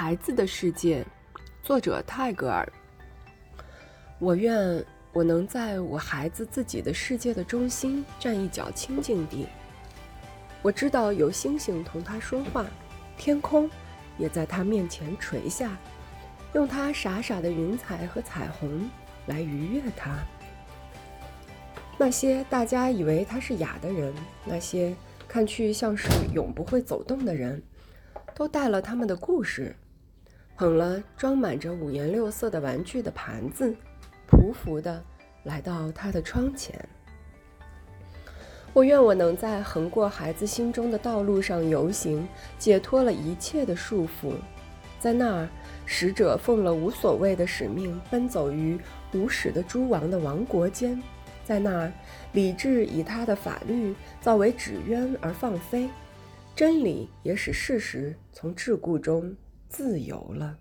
孩子的世界，作者泰戈尔。我愿我能在我孩子自己的世界的中心站一角清净地。我知道有星星同他说话，天空也在他面前垂下，用他傻傻的云彩和彩虹来愉悦他。那些大家以为他是哑的人，那些看去像是永不会走动的人。都带了他们的故事，捧了装满着五颜六色的玩具的盘子，匍匐的来到他的窗前。我愿我能在横过孩子心中的道路上游行，解脱了一切的束缚。在那儿，使者奉了无所谓的使命，奔走于无始的诸王的王国间。在那儿，理智以他的法律造为纸鸢而放飞。真理也使事实从桎梏中自由了。